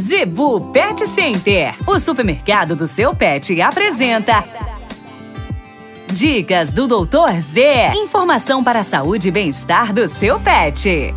Zebu Pet Center, o supermercado do seu pet, apresenta. Dicas do Doutor Z. Informação para a saúde e bem-estar do seu pet.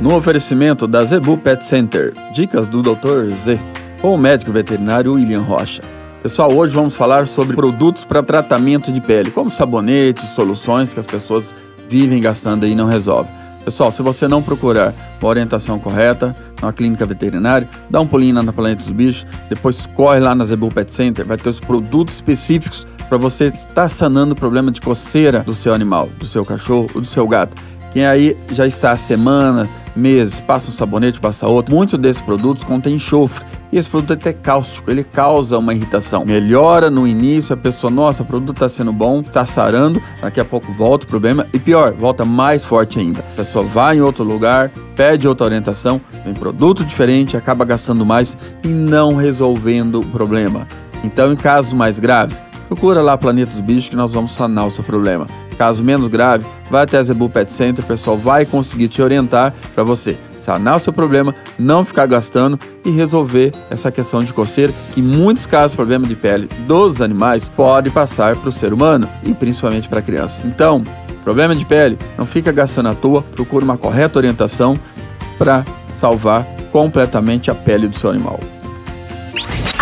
No oferecimento da Zebu Pet Center, dicas do Dr. Z, com o médico veterinário William Rocha. Pessoal, hoje vamos falar sobre produtos para tratamento de pele, como sabonetes, soluções que as pessoas vivem gastando e não resolvem. Pessoal, se você não procurar uma orientação correta na clínica veterinária, dá um pulinho lá na Planeta dos Bichos, depois corre lá na Zebu Pet Center, vai ter os produtos específicos para você estar sanando o problema de coceira do seu animal, do seu cachorro ou do seu gato. Quem aí já está há semana, meses, passa um sabonete, passa outro, muitos desses produtos contêm enxofre. E esse produto é até cáustico, ele causa uma irritação. Melhora no início, a pessoa, nossa, o produto está sendo bom, está sarando, daqui a pouco volta o problema. E pior, volta mais forte ainda. A pessoa vai em outro lugar, pede outra orientação, vem produto diferente, acaba gastando mais e não resolvendo o problema. Então, em casos mais graves, procura lá Planeta dos Bichos que nós vamos sanar o seu problema. Caso menos grave, vai até a Zebu Pet Center, o pessoal vai conseguir te orientar para você sanar o seu problema, não ficar gastando e resolver essa questão de coceira, que em muitos casos problema de pele dos animais pode passar para o ser humano e principalmente para a criança. Então, problema de pele, não fica gastando à toa, procure uma correta orientação para salvar completamente a pele do seu animal.